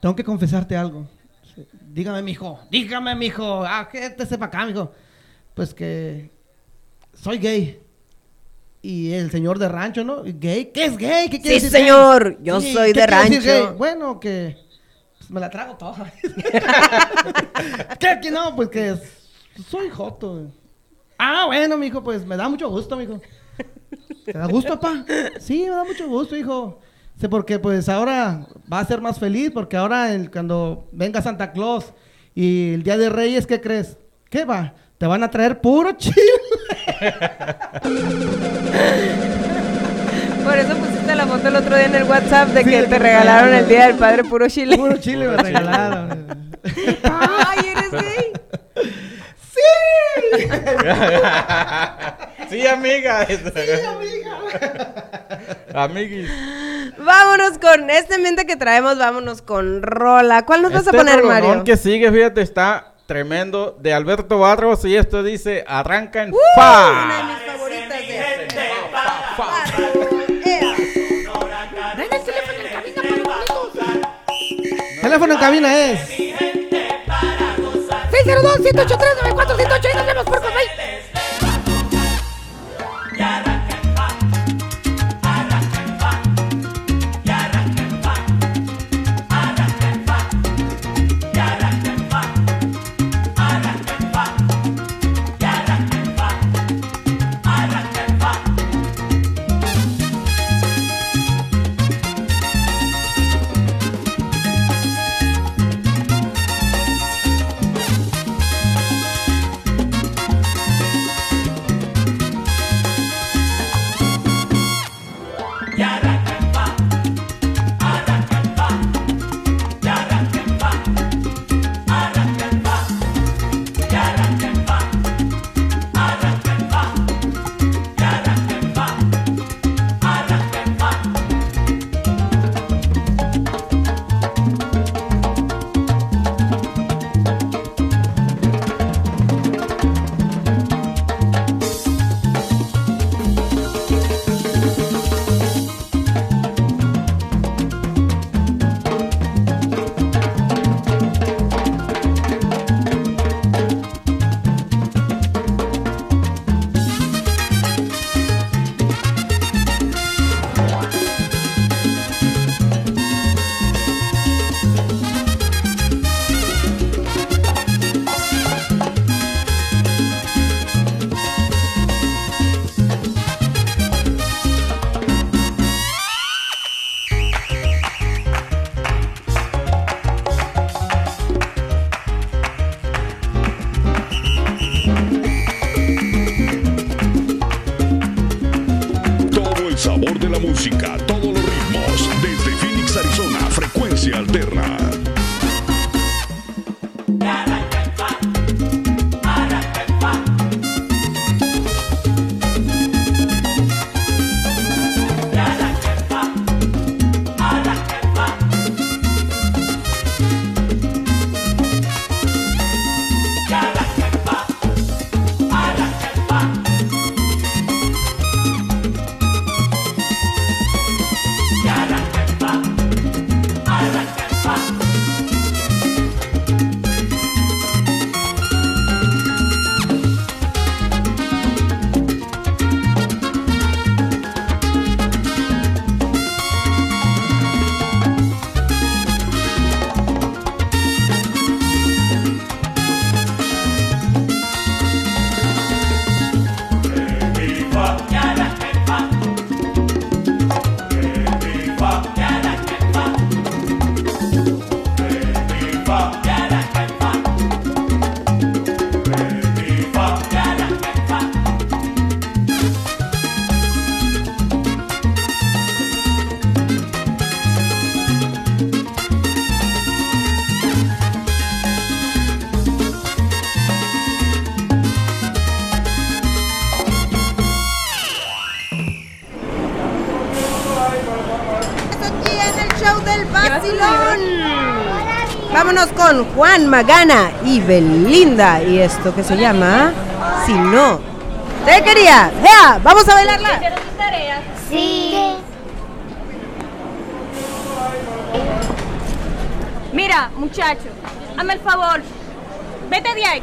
tengo que confesarte algo. Dígame, mijo, dígame, mijo. Ah, ¿qué te sepa acá, mijo? Pues que soy gay. Y el señor de rancho, ¿no? ¿Gay? ¿Qué es gay? ¿Qué quiere Sí, decir gay? señor, yo soy ¿qué de decir rancho. gay? Bueno, que pues, me la trago toda. (laughs) ¿Qué? que no? Pues que soy joto. Ah, bueno, mijo, pues me da mucho gusto, mijo. ¿Te da gusto, papá? Sí, me da mucho gusto, hijo. Sé porque pues ahora va a ser más feliz porque ahora el- cuando venga Santa Claus y el Día de Reyes, ¿qué crees? ¿Qué va? Te van a traer puro chile. Por eso pusiste la foto el otro día en el WhatsApp de Sí, que de te que me regalaron regalaron. el día del padre puro chile. Puro chile me regalaron. Ay, eres gay. Sí, (laughs) (laughs) amiga. Sí, amiga. (laughs) Amiguis. Vámonos con este ambiente que traemos, vámonos con Rola. ¿Cuál nos vas a Este poner, Mario? que sigue, fíjate, está tremendo. De Alberto Barros y esto dice, arranca en Uh, fa. Una de mis favoritas de teléfono en cabina para boletos. Teléfono en cabina es. 602-183-9418 y nos vemos por. Juan Magana y Belinda. Y esto que se llama Si no te quería. ¡Ya! ¡Vamos a bailarla! Sí. Mira, muchacho, hazme el favor. Vete de ahí.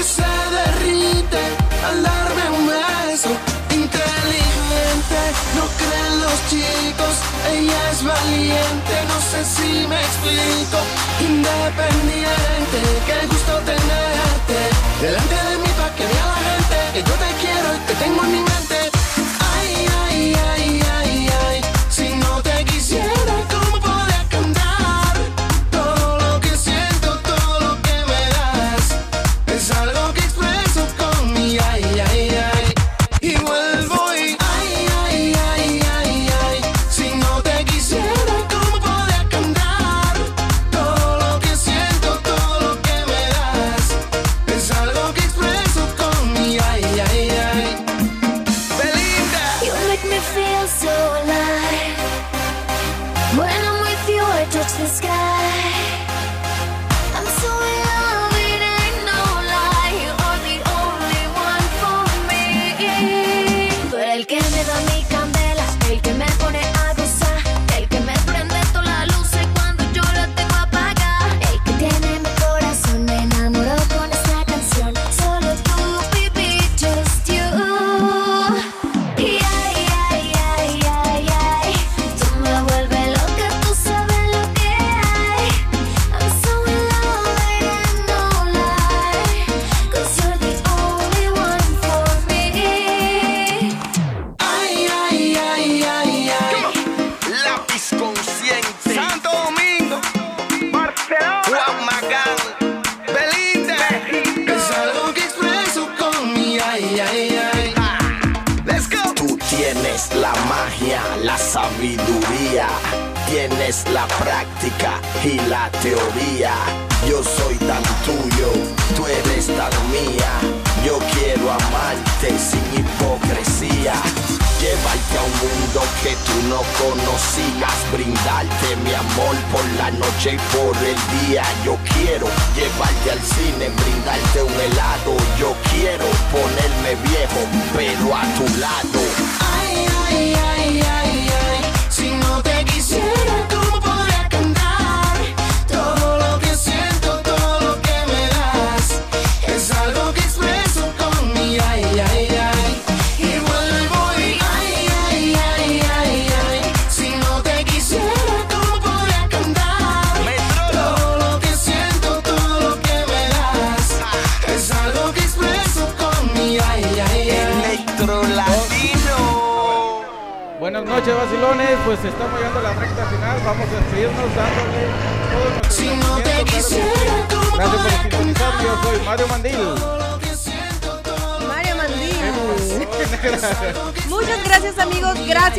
que se derrite al darme un beso. Inteligente, no creen los chicos, ella es valiente, no sé si me explico. Independiente, qué gusto tenerte delante de mí para que vea la gente que yo te quiero y te tengo en mi mente.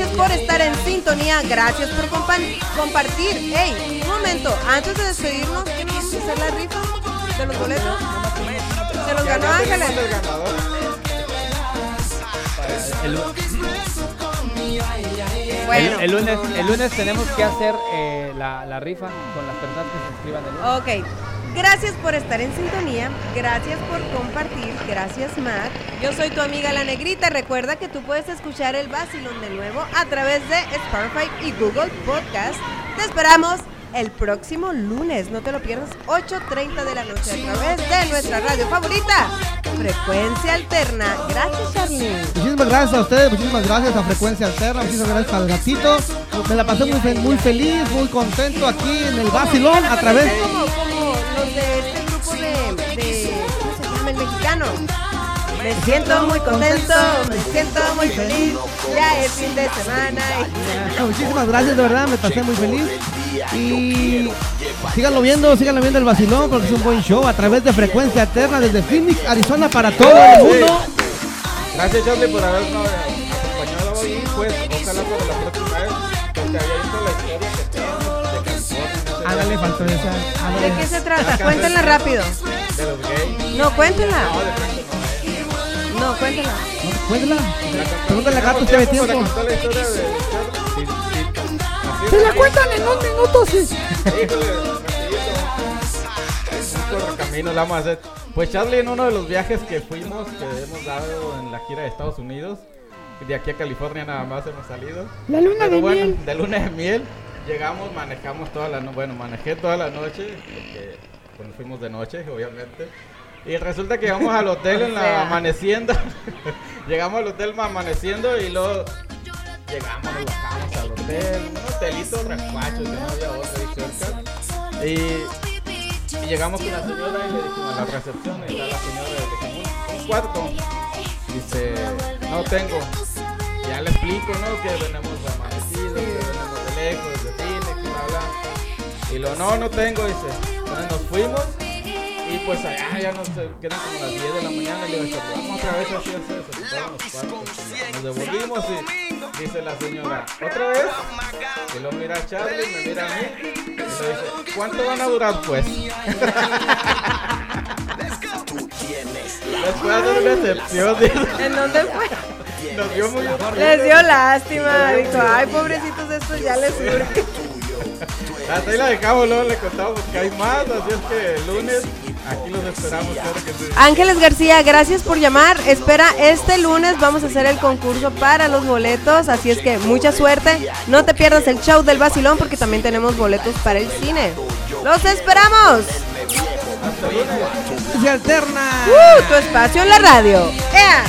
Gracias por estar en sintonía, gracias por compa- compartir. Hey, un momento, antes de despedirnos, ¿qué nos vamos a hacer la rifa de los boletos? Se los ganó Ángeles. El, Bueno. el- el lunes, el lunes tenemos que hacer eh, la, la rifa con las personas que se inscriban el lunes. Ok, gracias por estar en sintonía, gracias por compartir, gracias Matt. Yo soy tu amiga La Negrita, recuerda que tú puedes escuchar el vacilón de nuevo a través de Spotify y Google Podcast. Te esperamos el próximo lunes, no te lo pierdas, 8.30 de la noche a través de nuestra radio favorita, Frecuencia Alterna. Gracias Charlie. Muchísimas gracias a ustedes, muchísimas gracias a Frecuencia Alterna, muchísimas gracias al gatito. Me la pasé muy, fe- muy feliz, muy contento aquí en el Basilón a través. Me siento muy contento, me siento muy feliz. Ya es fin de semana. y- Muchísimas gracias, de verdad, me pasé muy feliz. Y síganlo viendo, síganlo viendo el Basilón porque es un buen show a través de Frecuencia Alterna desde Phoenix, Arizona para todo el mundo. Gracias, Charlie, por habernos acompañado y pues ojalá para la próxima vez que te había visto la historia que. Ándale, faltó esa. ¿De qué se trata? Cuéntenla rápido. De los gays. No, cuéntenla. No, Franco No. Cuéntala. Pregúntale a gato, tiene Tiempo sí. Se la cuentan en un minuto, sí. Correcamino la vamos a hacer. Pues Charlie, en uno de los viajes que fuimos, que hemos dado en la gira de Estados Unidos, de aquí a California nada más hemos salido. La luna Pero de bueno, miel. de luna de miel. Llegamos, manejamos toda la noche. Bueno, manejé toda la noche, porque cuando fuimos de noche, obviamente. Y resulta que llegamos al hotel (laughs) en la amaneciendo. (laughs) llegamos al hotel amaneciendo y luego llegamos, nos bajamos al hotel. Un hotelito raspacho, que no había otro ahí cerca. Y, y llegamos con la señora y le dijimos a la recepción, y está la señora le dijimos, un cuarto. Dice, no tengo. Ya le explico, ¿no? Que venimos amanecidos, que venimos de lejos, de Phoenix, bla, bla. Y lo, no, no tengo, dice. Entonces nos fuimos y pues allá ya nos quedan como las 10 de la mañana y le vamos otra vez así a hacer eso. Fueron los cuartos, Nos devolvimos y dice la señora, ¿otra vez? Y lo mira a Charlie, me mira a mí y le dice, ¿cuánto van a durar pues? Les fue a dar una excepción. ¿En dónde fue? Nos dio muy Les dio lástima. Dijo, ay, pobrecitos estos ya les surge. Hasta ahí la dejamos, luego le contamos que hay más, así es que el lunes aquí los esperamos, claro que sí. Ángeles García, gracias por llamar. Espera, este lunes vamos a hacer el concurso para los boletos, así es que mucha suerte. No te pierdas el show del vacilón porque también tenemos boletos para el cine. ¡Los esperamos! Frecuencia Alterna. ¡Uh! Tu espacio en la radio. ¡Ea!